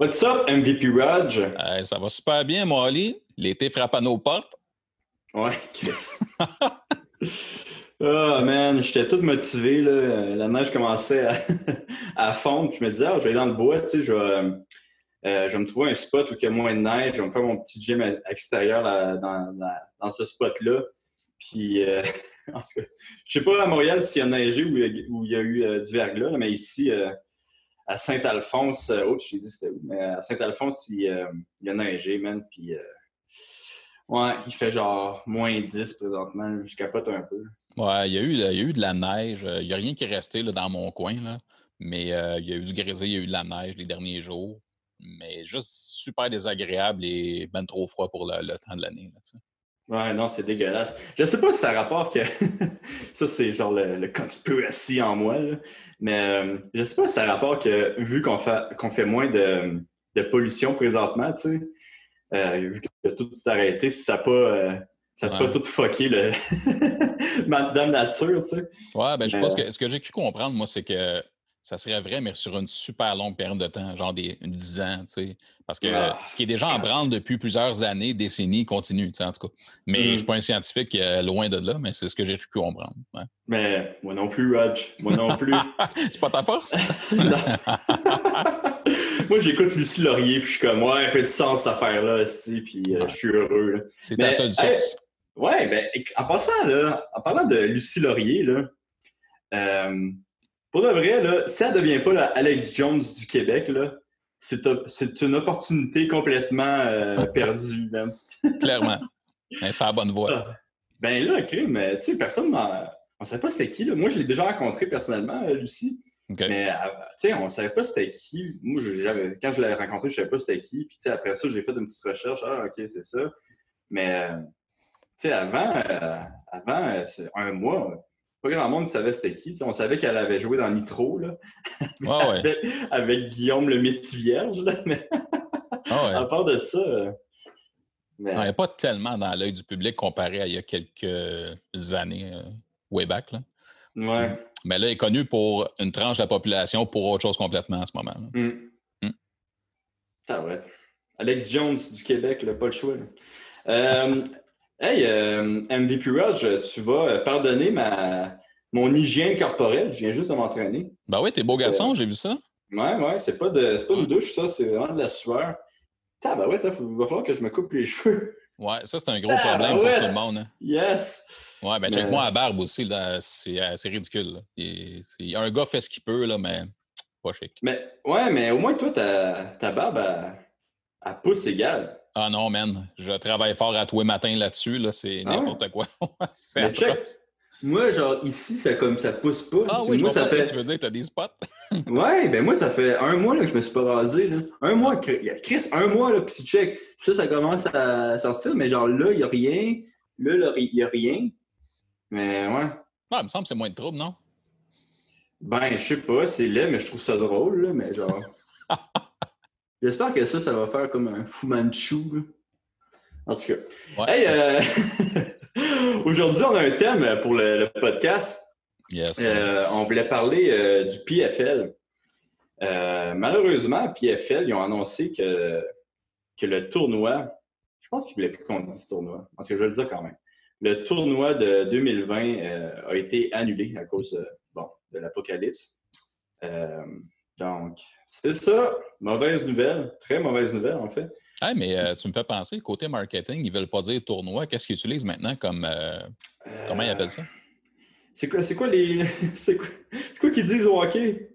What's up, MVP Raj? Euh, ça va super bien, Molly. L'été frappe à nos portes. Ouais, Chris. oh man, j'étais tout motivé. Là. La neige commençait à, à fondre. Je me disais, ah, je vais aller dans le bois, tu sais, je vais, euh, je vais me trouver un spot où il y a moins de neige. Je vais me faire mon petit gym extérieur là, dans, dans, ce spot-là. Puis, euh, en tout cas, je sais pas à Montréal s'il y a neigé ou il y a eu euh, du verglas, mais ici, à Saint-Alphonse, où, mais à Saint-Alphonse, il, il, a neigé, man. Puis, ouais, il fait genre moins 10 présentement. Je capote un peu. Ouais, il y a eu, il y a eu de la neige. Il n'y a rien qui est resté là, dans mon coin, là. mais il y a eu du grésil, il y a eu de la neige les derniers jours. Mais juste super désagréable et ben trop froid pour le, temps de l'année. Ouais, non, c'est dégueulasse. Je sais pas si ça rapporte que. ça, c'est genre le, le, conspiracy en moi, mais euh, je sais pas si ça rapporte que, vu qu'on fait, qu'on fait moins de, de, pollution présentement, tu sais, euh, vu que tout est arrêté, si ça n'a pas. Euh, ça pas tout fucké le Madame Nature, tu sais. Ouais, ben je pense que ce que j'ai pu comprendre, moi, c'est que ça serait vrai, mais sur une super longue période de temps, genre des, une 10 ans, tu sais. Parce que ah. ce qui est déjà en branle depuis plusieurs années, décennies, continue, tu sais, en tout cas. Mais je ne suis mm-hmm. pas un scientifique euh, loin de là, mais c'est ce que j'ai pu comprendre. Mais moi non plus, Raj. Moi non plus. c'est pas ta force? moi, j'écoute Lucie Laurier, puis je suis comme, ouais, elle fait du sens cette affaire-là, puis euh, je suis heureux. C'est ta seule source. ouais, ben, en passant, là, en parlant de Lucie Laurier, là, euh, pour de vrai, là, si elle ne devient pas la Alex Jones du Québec, là, c'est, une opportunité complètement euh, perdue, même. Clairement. C'est la bonne voie. Ah. Ben là, OK, mais tu sais, personne On ne savait pas c'était qui. Là. Moi, je l'ai déjà rencontré personnellement, euh, Lucie. Mais euh, tu sais, on ne savait pas c'était qui. Moi, quand je l'ai rencontré, je ne savais pas c'était qui. Puis tu sais, après ça, j'ai fait une petite recherche. Ah, OK, c'est ça. Mais tu sais, avant, avant un mois, pas grand monde savait c'était qui. on savait qu'elle avait joué dans Nitro, là. avec, Guillaume le métier vierge, mais ah à part de ça. Euh, mais... elle n'est pas tellement dans l'œil du public comparé à il y a quelques années, euh, way back. Là. Ouais. Mais là, elle est connue pour une tranche de la population pour autre chose complètement en ce moment. Là. Mm. Mm. Alex Jones du Québec, là, pas le choix. Euh, Hey, euh, MVP Rush, tu vas euh, pardonner ma, mon hygiène corporelle. Je viens juste de m'entraîner. Ben oui, t'es beau garçon, euh, j'ai vu ça. Ouais, ouais, c'est pas, de, pas une douche, ça, c'est vraiment de la sueur. Ah, ben ouais, il va falloir que je me coupe les cheveux. Ouais, ça, c'est un gros problème pour tout le monde. Hein. Yes! Ouais, ben check moi à barbe aussi, c'est ridicule. un gars fait ce qu'il peut, là, mais pas chic. Mais, ouais, mais au moins, toi, ta, ta barbe, elle, pousse égale. Ah non, man. Je travaille fort à tous les matins là-dessus. Là. C'est ah n'importe quoi. c'est check. Moi, genre, ici, ça comme ça pousse pas. Ah oui, moi, ça fait... tu veux dire, t'as des spots? ouais, ben moi, ça fait un mois là, que je me suis pas rasé. Là. Un mois, Chris, un mois, là, puis tu check. Ça, ça commence à sortir, mais genre là, il n'y a rien. Là, il n'y a rien. Mais ouais. Ah, il me semble que c'est moins de trouble, non? Ben, je sais pas, c'est laid, mais je trouve ça drôle, là, mais genre. J'espère que ça, ça va faire comme un Fu Manchu. En tout cas. Hey, euh, aujourd'hui, on a un thème pour le, podcast. Yes. Euh, on voulait parler euh, du PFL. malheureusement, PFL, ils ont annoncé que, que le tournoi, je pense qu'ils voulaient plus qu'on dise tournoi, parce que je vais le dire quand même. Le tournoi de 2020 a été annulé à cause bon, de l'apocalypse. Donc, c'est ça. Mauvaise nouvelle. Très mauvaise nouvelle, en fait. Ah, mais euh, tu me fais penser, côté marketing, ils ne veulent pas dire tournoi. Qu'est-ce qu'ils utilisent maintenant comme. Euh, comment ils appellent ça? C'est quoi, quoi les. c'est quoi, quoi qu'ils disent au hockey?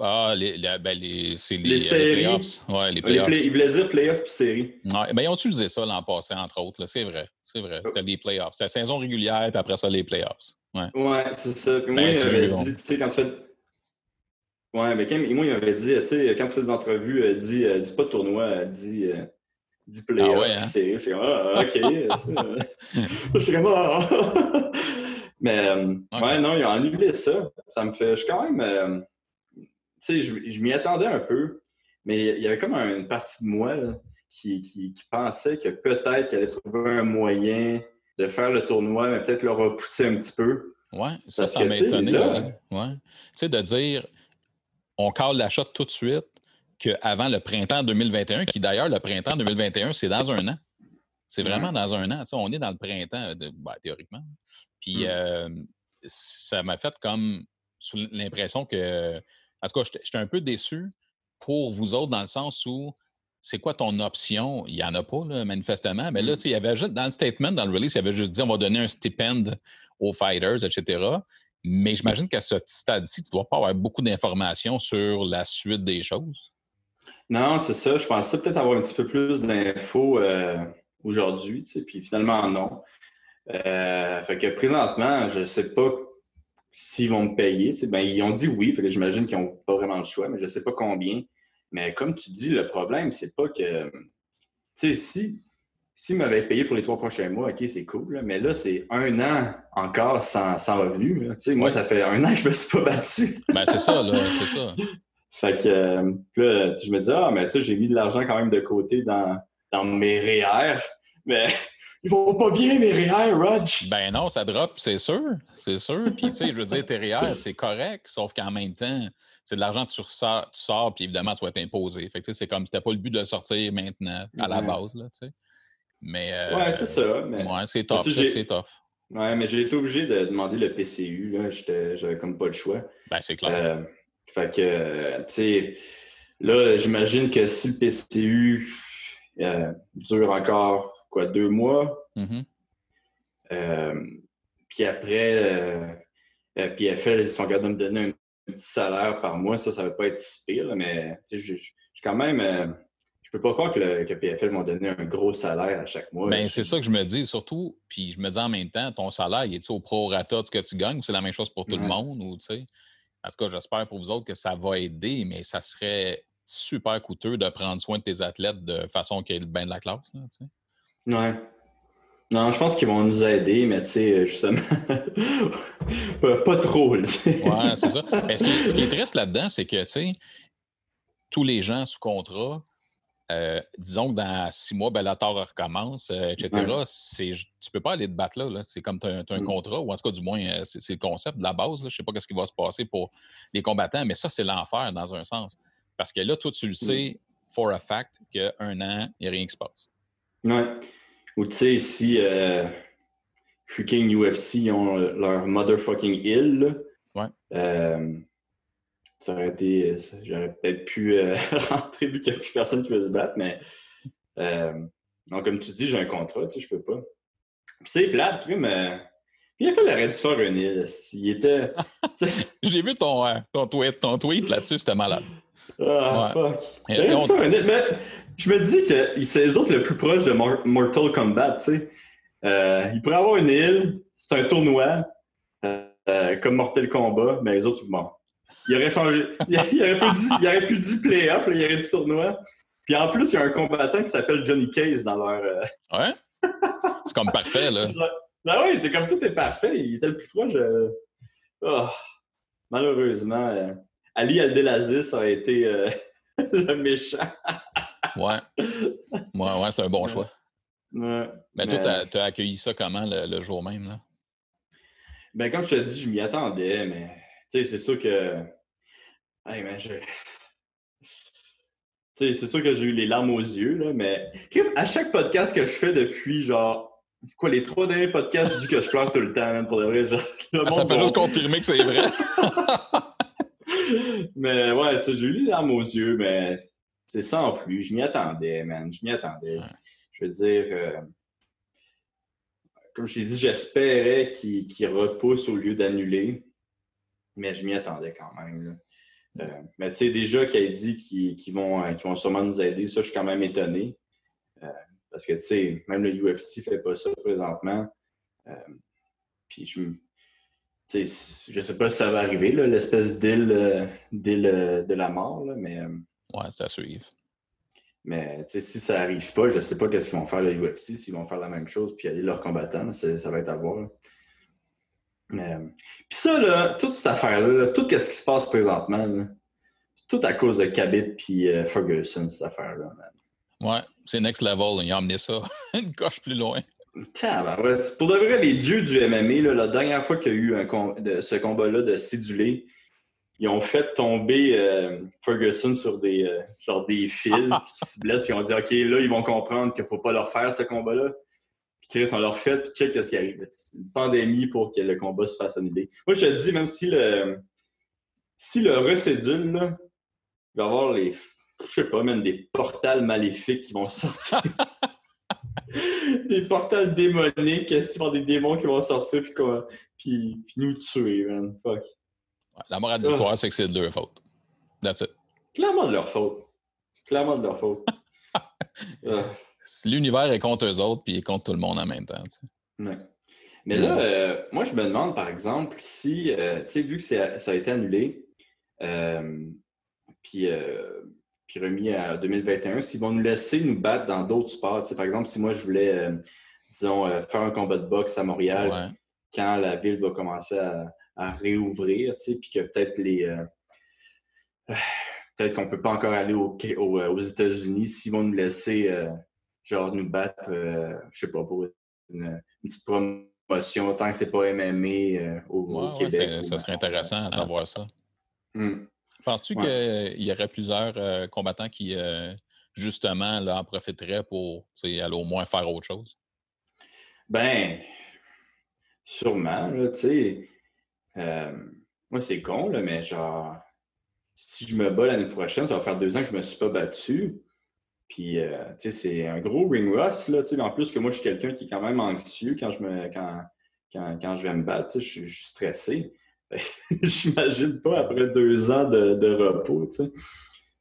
Ah, les, ben les, c'est les, les, euh, séries. playoffs. Ouais, les playoffs. ils voulaient dire playoffs puis séries. Ouais, ben, ils ont utilisé ça l'an passé, entre autres. C'est vrai. C'est vrai. C'était les playoffs. C'était la saison régulière, puis après ça, les playoffs. Ouais, ouais c'est ça. Puis moi, ben, tu sais, quand tu fais Ouais, mais quand, moi, il m'avait dit, tu sais, quand tu fais des entrevues, euh, dis, euh, dis pas de tournoi, euh, dis, dis playoff. Ah ouais, hein? Je suis comme, ah, OK. je suis comme, ah. mais, ouais, non, ils ont annulé ça. Ça me fait, je suis quand même, tu sais, je, je m'y attendais un peu, mais il y avait comme une partie de moi là, qui, qui, qui, pensait que peut-être qu'elle allait trouver un moyen de faire le tournoi, mais peut-être le repousser un petit peu. Oui, ça, ça m'a étonné. Ouais. Tu sais, de dire, on cale l'achat tout de suite, qu'avant le printemps 2021, qui d'ailleurs, le printemps 2021, c'est dans un an. C'est vraiment dans un an. on est dans le printemps, ben, théoriquement. Puis mmh. euh, ça m'a fait comme l'impression que. En tout cas, j'étais un peu déçu pour vous autres dans le sens où c'est quoi ton option? Il n'y en a pas, manifestement. Mais là, mmh. il y avait juste, dans le statement, dans le release, il y avait juste dit on va donner un stipend aux fighters, etc. Mais j'imagine qu'à ce stade-ci, tu ne dois pas avoir beaucoup d'informations sur la suite des choses. Non, c'est ça. Je pensais peut-être avoir un petit peu plus d'infos euh, aujourd'hui, puis finalement, non. Euh, fait que présentement, je ne sais pas s'ils vont me payer. Ben, ils ont dit oui, j'imagine qu'ils n'ont pas vraiment le choix, mais je ne sais pas combien. Mais comme tu dis, le problème, c'est pas que. Tu sais, si, s'ils m'avaient payé pour les trois prochains mois, OK, c'est cool, mais là, c'est un an encore sans, sans revenu. Tu sais, moi, ça fait un an que je me suis pas battu. ben, c'est ça, là, c'est ça. Fait que euh, là, je me dis, ah, mais tu sais, j'ai mis de l'argent quand même de côté dans, dans mes REER, mais ils vont pas bien, mes REER, Rudge. Ben non, ça drop, c'est sûr. C'est sûr. Puis, tu sais, je veux dire, tes REER, c'est correct, sauf qu'en même temps, c'est de l'argent que tu, ressors, tu sors, puis évidemment, tu vas être imposé. Fait que, c'est comme, c'était pas le but de le sortir maintenant, à la base, là, tu sais. Mais. Euh, ouais, c'est ça. Mais... Ouais, c'est tough. c'est tough. Ouais, mais j'ai été obligé de demander le PCU, là. J'avais comme pas le choix. Ben, c'est clair. Euh, fait que, tu sais, là, j'imagine que si le PCU euh, dure encore, quoi, deux mois, mm-hmm. euh, puis après, euh, puis fait, ils sont capables de me donner un, petit salaire par mois, ça, ça va pas être si pire, mais tu sais, je quand même je peux pas croire que, le, que PFL m'a donné un gros salaire à chaque mois. Ben, c'est ça que je me dis, surtout. Puis je me dis en même temps, ton salaire, il est au prorata de ce que tu gagnes ou c'est la même chose pour tout le monde? Ou, en tout cas, j'espère pour vous autres que ça va aider, mais ça serait super coûteux de prendre soin de tes athlètes de façon qu'il y ait le bain de la classe. Là, ouais. Non, je pense qu'ils vont nous aider, mais tu sais, justement, pas trop. ouais, c'est ça. ce, qui est, ce qui est triste là-dedans, c'est que, tu sais, tous les gens sous contrat, euh, disons que dans six mois, Bellator recommence, euh, etc. Tu ne peux pas aller te battre là. C'est comme tu as, un mm. contrat, ou en tout cas, du moins, euh, c'est le concept de la base. Je ne sais pas ce qui va se passer pour les combattants, mais ça, c'est l'enfer dans un sens. Parce que là, toi, tu le mm. sais, for a fact, qu'un an, il n'y a rien qui se passe. Ouais. Ou tu sais, si freaking UFC ont leur motherfucking ill, ouais ça aurait été. J'aurais peut-être pu euh, rentrer vu qu'il n'y a plus personne qui veut se battre, mais. Euh, donc, comme tu dis, j'ai un contrat, tu sais, je peux pas. Puis c'est plate, tu mais. Il a fait aurait dû faire une île. Il était. j'ai vu ton, euh, ton tweet, ton tweet là-dessus, c'était malade. Ah, fuck. Il aurait dû faire une île. Mais je me dis que c'est les autres le plus proche de Mortal Kombat, tu sais. il pourrait avoir une île, c'est un tournoi, comme Mortal Kombat, mais les autres, bon, il aurait changé. Il, aurait, pu dire, il aurait pu dire playoff, il aurait dit tournoi. Puis en plus, il y a un combattant qui s'appelle Johnny Case dans leur. Euh, ouais. C'est comme parfait, là. Ben oui, c'est comme tout est parfait. Il était le plus proche. Oh, malheureusement, euh, Ali Aldelaziz a été euh, le méchant. ouais. Ouais, ouais, c'est un bon choix. Ouais. Mais, toi, tu as, accueilli ça comment le, jour même, là? Ben, comme je te dis, je m'y attendais, mais sais, c'est sûr que Hey, man, je... c'est sûr que j'ai eu les larmes aux yeux, là, mais à chaque podcast que je fais depuis, genre, quoi, les trois derniers podcasts, je dis que je pleure tout le temps, pour de vrai. Genre, ah, ça fait juste confirmer que c'est vrai. mais ouais, j'ai eu les larmes aux yeux, mais c'est sans plus. Je m'y attendais, man. Je m'y attendais. Je veux dire, euh, comme je t'ai dit, j'espérais qu'il repousse au lieu d'annuler, mais je m'y attendais quand même. Euh, mais tu sais, déjà qu'il a dit qu'ils vont, euh, vont sûrement nous aider, ça, je suis quand même étonné. Euh, parce que, tu sais, même le UFC ne fait pas ça présentement. puis je ne je sais pas si ça va arriver, l'espèce d'île de la mort, là, mais... ouais, c'est à suivre. Mais si ça n'arrive pas, je ne sais pas qu'est-ce qu'ils vont faire le UFC, s'ils vont faire la même chose puis aller leurs combattants, ça va être à voir. Mais, puis ça, là, toute cette affaire-là, tout ce qui se passe présentement, c'est tout à cause de Khabib puis euh, Ferguson, cette affaire-là. Ouais, c'est next level. Ils ont amené ça une coche plus loin. ouais. Pour de vrai, les dieux du MMA, là, la dernière fois qu'il y a eu un ce combat-là de cédulé, ils ont fait tomber euh, Ferguson sur des, euh, genre des fils, qui se blessent, puis ils ont dit OK, là, ils vont comprendre qu'il ne faut pas leur faire ce combat-là. Chris, on leur fait, puis check ce qui arrive. C'est une pandémie pour que le combat se fasse annuler. Moi, je te dis, même si le, si le recédule, là, il va y avoir les, je sais pas, même des portals maléfiques qui vont sortir. des portals démoniques, quest des démons qui vont sortir puis, puis, puis nous tuer, man. Fuck. la morale de l'histoire, c'est que c'est de leur faute. That's it. Clairement de leur faute. Clairement de leur faute. L'univers est contre eux autres, puis il est contre tout le monde en même temps. Mais là, euh, moi, je me demande, par exemple, si, euh, tu sais, vu que ça a été annulé, euh, puis puis remis à 2021, s'ils vont nous laisser nous battre dans d'autres sports. par exemple, si moi je voulais, disons, faire un combat de boxe à Montréal, quand la ville va commencer à, réouvrir, puis que peut-être les. Peut-être qu'on ne peut pas encore aller aux États-Unis, s'ils vont nous laisser, genre, nous battre, je sais pas, pour une, petite promotion, tant que c'est pas MMA au, Québec. ça serait intéressant à savoir ça. Penses-tu qu'il y aurait plusieurs euh, combattants qui, euh, justement, là, en profiteraient pour aller au moins faire autre chose? Ben, sûrement, tu sais. Euh, moi, c'est con, là, mais genre, si je me bats l'année prochaine, ça va faire deux ans que je ne me suis pas battu. Puis, tu sais, c'est un gros ring rust, là, tu sais. En plus que moi, je suis quelqu'un qui est quand même anxieux quand je, me, quand, quand, je vais me battre, je, je suis stressé. J'imagine pas après deux ans de, repos, tu sais.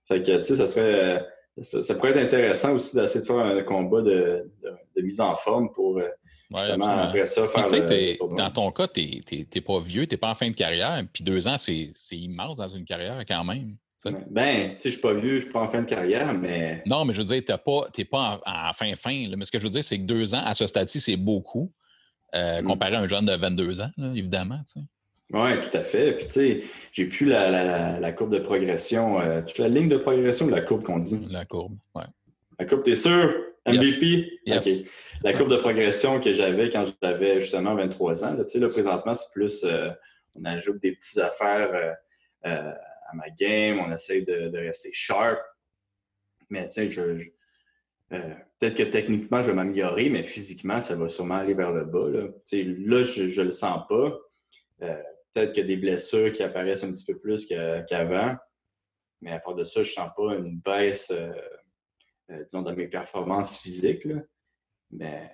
Fait que, tu sais, ça serait... Ça, pourrait être intéressant aussi d'essayer de faire un combat de, mise en forme pour euh, justement après ça faire le, Dans ton cas, tu n'es pas vieux, tu n'es pas en fin de carrière, puis deux ans, c'est immense dans une carrière quand même. Ben, tu sais, je suis pas vieux, je suis pas en fin de carrière, mais. Non, mais je veux dire, tu n'es pas, pas en, fin-fin. Mais ce que je veux dire, c'est que deux ans à ce stade-ci, c'est beaucoup, euh, mm. comparé à un jeune de 22 ans, évidemment. Tu sais. Oui, tout à fait. Puis, tu sais, j'ai plus la, la, courbe de progression. Euh, tu la ligne de progression ou la courbe qu'on dit? La courbe, oui. La courbe, t'es sûr? MVP? OK. La courbe de progression que j'avais quand j'avais justement 23 ans. Tu sais, là, présentement, c'est plus, euh, on ajoute des petites affaires euh, à ma game, on essaye de, rester sharp. Mais, tu je, peut-être que techniquement, je vais m'améliorer, mais physiquement, ça va sûrement aller vers le bas. Là, là je ne le sens pas peut-être qu'il y a des blessures qui apparaissent un petit peu plus qu'avant. mais à part de ça, je ne sens pas une baisse, euh, euh, disons, dans mes performances physiques. Là. Mais,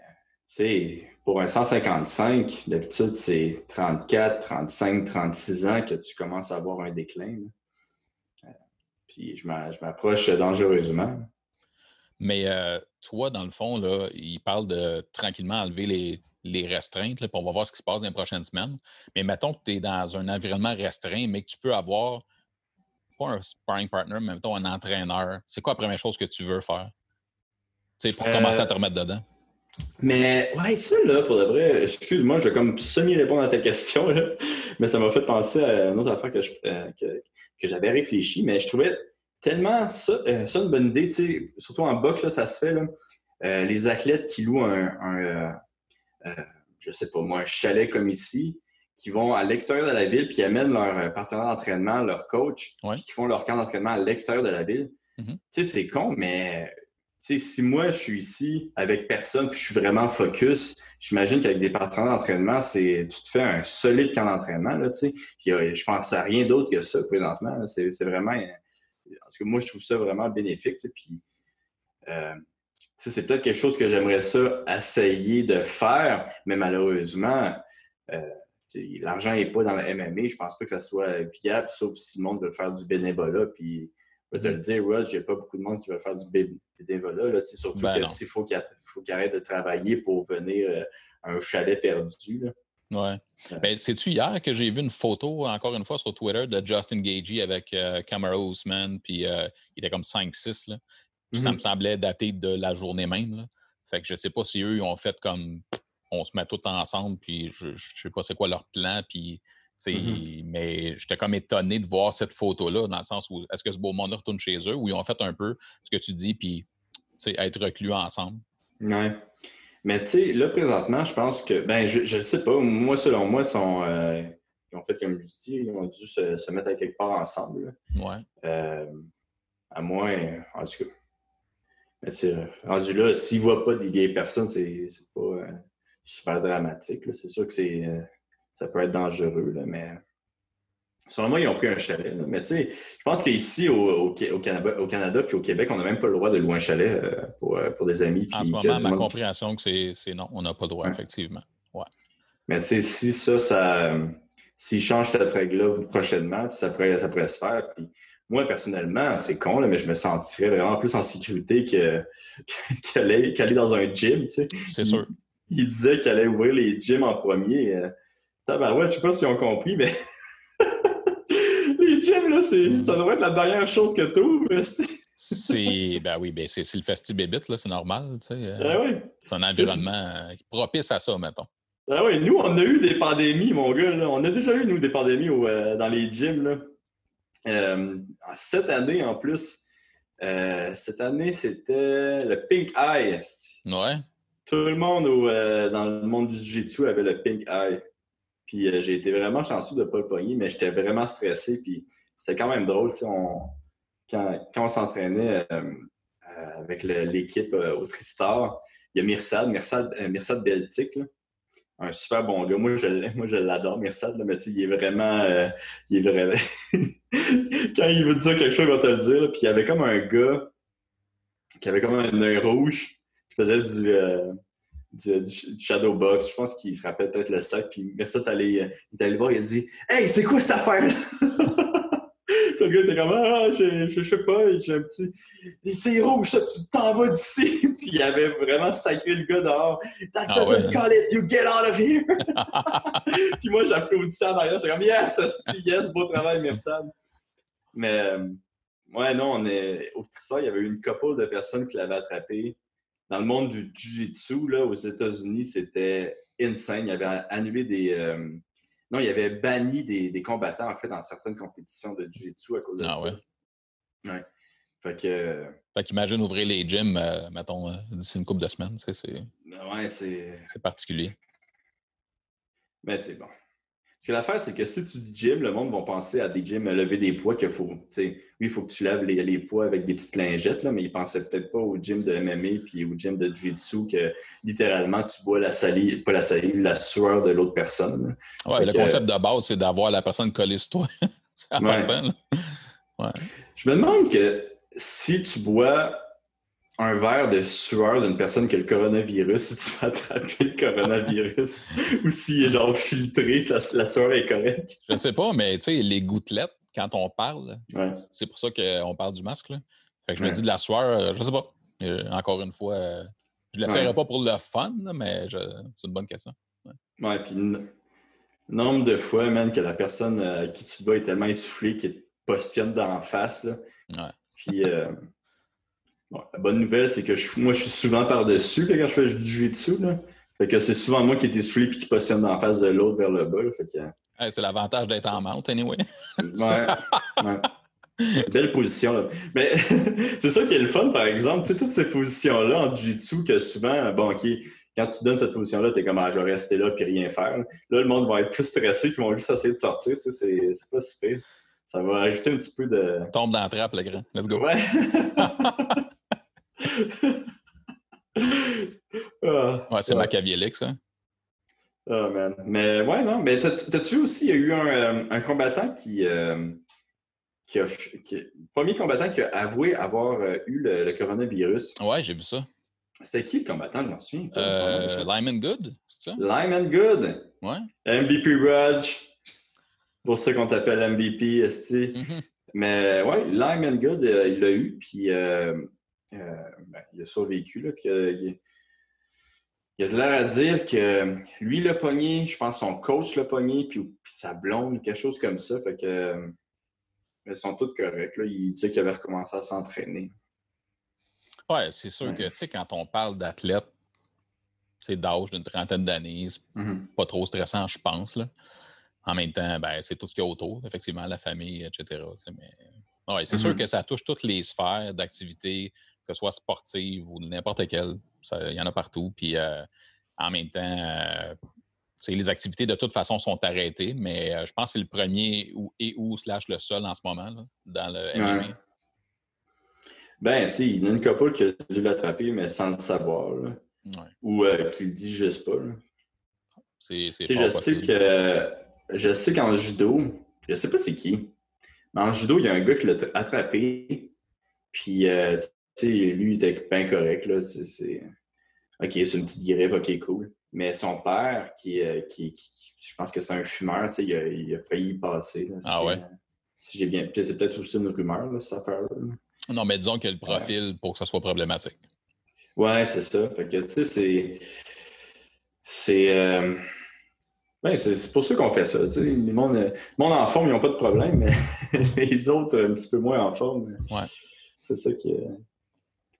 pour un 155, d'habitude, c'est 34, 35, 36 ans que tu commences à avoir un déclin. Euh, puis je m'approche dangereusement. Mais toi, dans le fond, là, il parle de tranquillement enlever les, les restreintes, puis on va voir ce qui se passe dans les prochaines semaines. Mais mettons que tu es dans un environnement restreint, mais que tu peux avoir, pas un sparring partner, mais mettons un entraîneur. C'est quoi la première chose que tu veux faire? pour commencer à te remettre dedans? Mais ouais, ça là, pour de vrai, excuse-moi, je vais comme semi-répondre à ta question, mais ça m'a fait penser à une autre affaire que, euh, que, j'avais réfléchi, mais je trouvais tellement ça, euh, ça une bonne idée, surtout en boxe, là, ça se fait, là, euh, les athlètes qui louent un, je je sais pas moi, un chalet comme ici, qui vont à l'extérieur de la ville puis amènent leur partenaire d'entraînement, leur coach, qui font leur camp d'entraînement à l'extérieur de la ville. Mm-hmm. Tu sais, c'est con, mais si moi je suis ici avec personne puis je suis vraiment focus, j'imagine qu'avec des partenaires d'entraînement, c'est tu te fais un solide camp d'entraînement. Là, tu sais. je pense à rien d'autre que ça présentement. C'est, vraiment. Parce que moi, je trouve ça vraiment bénéfique. Puis, euh, c'est peut-être quelque chose que j'aimerais ça essayer de faire, mais malheureusement, euh, l'argent n'est pas dans le MMA. Je pense pas que ça soit viable, sauf si le monde veut faire du bénévolat. Je vais te le dire, Rod, j'ai pas beaucoup de monde qui veut faire du bénévolat. Là, surtout ben qu'il faut qu'il arrête de travailler pour venir euh, à un chalet perdu. Là. Ouais. Euh. Ben, c'est-tu hier que j'ai vu une photo, encore une fois, sur Twitter de Justin Gagey avec euh, Ousmane, puis il était comme 5-6. Ça me mmh semblait dater de la journée même. Fait que je sais pas si eux ils ont fait comme on se met tout ensemble, puis je, ne sais pas c'est quoi leur plan, puis mmh mais j'étais comme étonné de voir cette photo-là, dans le sens où est-ce que ce beau monde retourne chez eux ou ils ont fait un peu ce que tu dis, puis être reclus ensemble? Oui. Mais tu sais, là, présentement, je pense que, ben, je ne sais pas, moi, selon moi, sont, euh, ont fait comme ici, ils ont dû se, mettre à quelque part ensemble. Ouais. Euh, à moins, en tout cas. Mais rendu là, s'ils ne voient pas des gays personnes, c'est pas euh, super dramatique. C'est sûr que c'est ça peut être dangereux, là, mais Selon moi, ils ont pris un chalet. Mais tu sais, je pense qu'ici, au, au, Canada, au Canada puis au Québec, on n'a même pas le droit de louer un chalet euh, pour, euh, pour, des amis. En ce moment, ma compréhension, que c'est non, on n'a pas le droit, effectivement. Ouais. Mais tu sais, si ça, ça s'ils changent cette règle-là prochainement, ça pourrait, ça pourrait se faire. Puis, moi, personnellement, c'est con, là, mais je me sentirais vraiment plus en sécurité qu'aller que, dans un gym. Tu sais. C'est sûr. Il, disait qu'il allait ouvrir les gyms en premier. Euh, ouais, je sais pas s'ils ont compris, mais gym, là, ça devrait être la dernière chose que tu ouvres. C'est ben oui, ben c'est le festibébit, là, c'est normal. Tu sais, euh, ben oui. C'est un environnement euh, propice à ça, mettons. Ben oui, nous, on a eu des pandémies, mon gars. Là. On a déjà eu, nous, des pandémies euh, dans les gyms. Là. cette année, en plus, cette année, c'était le Pink Eye. Ouais. Tout le monde dans le monde du jiu-jitsu avait le Pink Eye. Puis euh, j'ai été vraiment chanceux de ne pas le pogner, mais j'étais vraiment stressé. Puis c'était quand même drôle, on, quand, on s'entraînait euh, euh, avec l'équipe au Tristar, il y a Mirsad, Mirsad, Mirsad Beltic, un super bon gars. Moi, je, moi, je l'adore, Mirsad, mais il est vraiment. il est vraiment... quand il veut dire quelque chose, il va te le dire. Puis il y avait comme un gars qui avait comme un œil rouge qui faisait du du, shadow box. Je pense qu'il frappait peut-être le sac. Puis Mercer est allé, euh, il est allé voir, il a dit Hey, c'est quoi cette affaire le gars était comme Ah, je, je, sais pas, j'ai un petit. C'est rouge, ça, tu t'en vas d'ici. puis il avait vraiment sacré le gars dehors. That ah doesn't call it, you get out of here. puis moi, j'applaudissais en arrière. J'étais comme Yes, yes, beau travail, merci. Mais, euh, ouais, non, on est. Au Trissard, il y avait eu une couple de personnes qui l'avaient attrapé dans le monde du Jiu-Jitsu, aux États-Unis, c'était insane. Il avait annulé des. Euh, non, il avait banni des, combattants, en fait, dans certaines compétitions de Jiu-Jitsu à cause de ah, ça. Ouais? ouais. Fait que. Fait qu'imagine ouvrir les gyms, euh, mettons, euh, d'ici une couple de semaines. C'est, ouais, c'est. C'est particulier. Mais tu sais, bon. Ce que l'affaire, c'est que si tu dis gym, le monde va penser à des gyms à lever des poids qu'il faut. Oui, il faut que tu lèves les, poids avec des petites lingettes, là, mais ils pensaient peut-être pas au gym de MMA puis au gym de Jiu-Jitsu que littéralement tu bois la salive, pas la salive, la sueur de l'autre personne. Oui, le concept de base, c'est d'avoir la personne collée sur toi. ouais. ouais. Je me demande que si tu bois un verre de sueur d'une personne qui a le coronavirus, si tu vas attraper le coronavirus, ou est genre filtré, la, la sueur est correcte. Je ne sais pas, mais tu sais, les gouttelettes, quand on parle, c'est pour ça qu'on parle du masque. Là. Fait que je me dis de la sueur, euh, je ne sais pas. Euh, encore une fois, euh, je ne l'essayerai pas pour le fun, mais c'est une bonne question. Ouais, puis nombre de fois, même, que la personne à qui tu te bats est tellement essoufflée qu'il te postionne d'en face. Là. Ouais. Puis la bonne nouvelle, c'est que moi, je suis souvent par-dessus quand je fais du jiu-jitsu. Fait que c'est souvent moi qui est street et qui positionne en face de l'autre vers le bas. c'est l'avantage d'être en mount, anyway. ouais. Belle position. Mais c'est ça qui est le fun, par exemple. Tu sais, toutes ces positions-là en jiu-jitsu que souvent, bon, OK, quand tu donnes cette position-là, tu es comme, ah, je vais rester là puis rien faire. Là, le monde va être plus stressé qu'ils vont juste essayer de sortir. c'est pas si pire. Ça va ajouter un petit peu de. Tombe dans la trappe, le grand. Let's go. Ouais. Ah, ouais, c'est machiavélique, ça. Oh, man. Mais ouais, non. Mais t'as-tu aussi, il y a eu un, euh, un combattant qui, euh, qui a. Qui, premier combattant qui a avoué avoir euh, eu le, coronavirus? Ouais, j'ai vu ça. C'était qui le combattant, je m'en souviens? Lyman Good, c'est ça? Lyman Good. Ouais. MVP Rudge. Pour ça qu'on t'appelle MVP, Esti. Mm-hmm. Mais ouais, Lyman Good, il l'a eu, puis euh, ben, il a survécu. Là, puis, il, il, a de l'air à dire que lui l'a pogné, je pense son coach l'a pogné, puis, sa blonde, quelque chose comme ça. Fait que, euh, ils sont tous corrects. Là. Il dit qu'il avait recommencé à s'entraîner. Oui, c'est sûr que, tu sais, quand on parle d'athlète, c'est d'âge d'une trentaine d'années, mm-hmm. pas trop stressant, je pense. Là. En même temps, ben, c'est tout ce qu'il y a autour, effectivement, la famille, etc. Mais... C'est sûr mm-hmm. que ça touche toutes les sphères d'activité, que ce soit sportive ou n'importe quelle. Il y en a partout. Puis euh, en même temps, euh, les activités de toute façon sont arrêtées, mais euh, je pense que c'est le premier et ou slash le seul en ce moment dans le MMA. Ben, tu sais, il y a une couple qui a dû l'attraper, mais sans le savoir. Ou qui le dit juste pas. C'est je sais que je sais qu'en judo, je sais pas c'est qui, mais en judo, il y a un gars qui l'a attrapé. Puis, euh, sais, lui, il était bien correct. Là. C'est, OK, c'est une petite grippe, OK, cool. Mais son père, qui, euh, qui, je pense que c'est un fumeur, il a, il a failli y passer. Là, ah ouais? Si j'ai bien. c'est peut-être aussi une rumeur, là, cette affaire-là. Non, mais disons que le profil pour que ça soit problématique. Ouais, c'est ça. Fait que, tu sais, c'est. C'est. Euh, ben, c'est pour ça qu'on fait ça. Mon, mon en forme, ils n'ont pas de problème, mais les autres, un petit peu moins en forme. Ouais. C'est ça qui,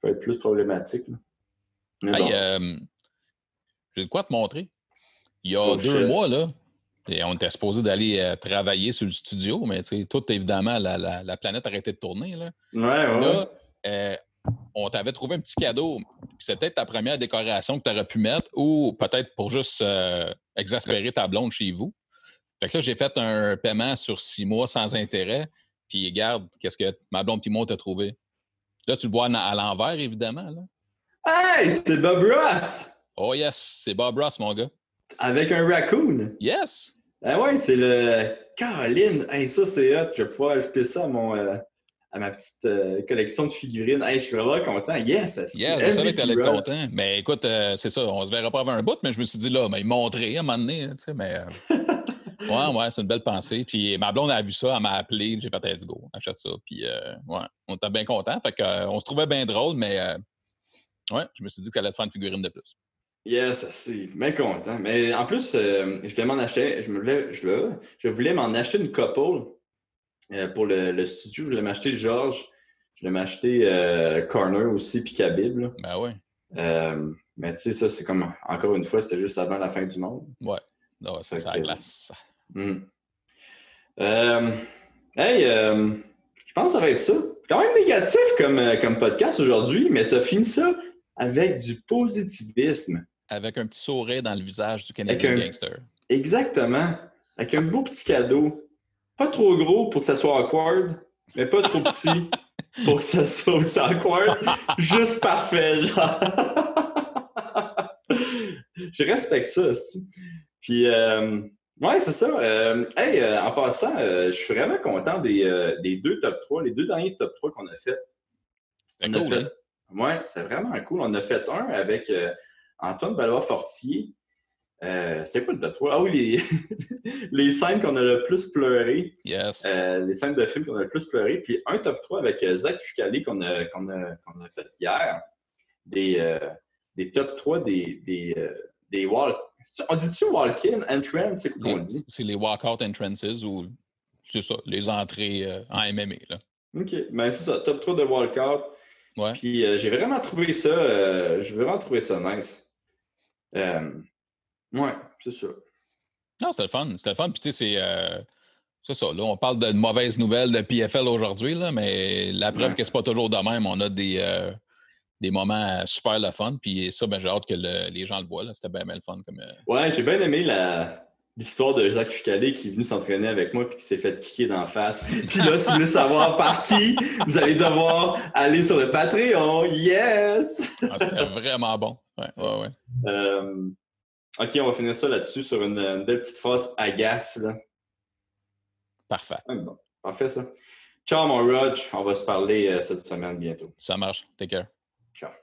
peut être plus problématique. Hey, euh, j'ai de quoi te montrer. Il y a oh, deux mois, là, et on était supposé d'aller euh, travailler sur le studio, mais tout, évidemment, la, la, planète a arrêté de tourner. Là, ouais, ouais on t'avait trouvé un petit cadeau. C'est peut-être ta première décoration que tu aurais pu mettre ou peut-être pour juste euh, exaspérer ta blonde chez vous. Fait que là, j'ai fait un paiement sur six mois sans intérêt. Puis, regarde, qu'est-ce que ma blonde et moi t'a trouvé. Là, tu le vois à l'envers, évidemment. Là. Hey, c'est Bob Ross! Oh yes, c'est Bob Ross, mon gars. Avec un raccoon? Yes! Ah ouais, c'est le... Caroline! Hey, ça, c'est hot. Je vais pouvoir ajouter ça à mon... Euh, à ma petite euh, collection de figurines. Hey, je suis vraiment content. Yes! Yeah, je savais que tu allais être content. Mais écoute, euh, c'est ça, on se verra pas avant un bout, mais je me suis dit là, mais il montrait à un moment donné, tu sais, mais. Euh, ouais, ouais, c'est une belle pensée. Puis ma blonde a vu ça, elle m'a appelé, j'ai fait, let's go, achète ça. Puis ouais, on était bien content. Fait qu'on se trouvait bien drôle, mais ouais, je me suis dit que tu allais te faire une figurine de plus. Yes, c'est bien content. Mais en plus, je voulais m'en acheter, je, me voulais, je, je voulais m'en acheter une couple euh, pour le, studio, je voulais m'acheter Georges. Je voulais m'acheter euh, Corner aussi, puis Kabib. Ben oui. Euh, mais tu sais, ça, c'est comme, encore une fois, c'était juste avant la fin du monde. Ouais. Non, ça, c'est la glace. Hmm. hey, je pense que ça va être ça. Quand même négatif comme, comme podcast aujourd'hui, mais tu as fini ça avec du positivisme. Avec un petit sourire dans le visage du Canadien Gangster. Exactement. Avec un beau petit cadeau. Pas trop gros pour que ça soit awkward, mais pas trop petit pour que ça soit aussi awkward. Juste parfait, genre. je respecte ça aussi. Puis, euh, ouais, c'est ça. Euh, hey, euh, en passant, je suis vraiment content des, des, deux top 3, les deux derniers top 3 qu'on a fait. C'est cool, fait... Hein? Ouais, c'est vraiment cool. On a fait un avec Antoine Balois-Fortier euh, c'est quoi le top 3? Ah oui, les, les scènes qu'on a le plus pleuré. Yes. Euh, les scènes de films qu'on a le plus pleuré. Puis un top 3 avec euh, Zach Fucali qu'on a, qu'on a, a, fait hier. Des, des top 3 des, des, des walk... On dit-tu walk-in, entrance? C'est quoi qu'on dit? C'est les walk-out entrances ou c'est ça, les entrées en MMA. Là. OK. Ben, c'est ça, top 3 de walk-out. Ouais. Puis j'ai vraiment trouvé ça, j'ai vraiment trouvé ça nice. Oui, c'est ça. Non, c'était le fun. C'était le fun. Puis, tu sais, c'est. Euh, c'est ça. Là, on parle de mauvaises nouvelles de PFL aujourd'hui, mais la preuve que c'est pas toujours de même. On a des, euh, des moments super le fun. Puis ça, ben, j'ai hâte que les gens le voient. C'était bien, bien le fun. Comme, euh, Ouais, j'ai bien aimé la, l'histoire de Jacques Fucalé qui est venu s'entraîner avec moi puis qui s'est fait kicker d'en face. Puis là, si vous voulez savoir par qui, vous allez devoir aller sur le Patreon. Yes! Ah, c'était vraiment bon. Ouais, ouais, ouais. OK, on va finir ça là-dessus sur une, belle petite phrase agace. Là. Parfait. bon, parfait ça. Ciao mon Rog, on va se parler euh, cette semaine bientôt. Ça marche. Take care. Ciao.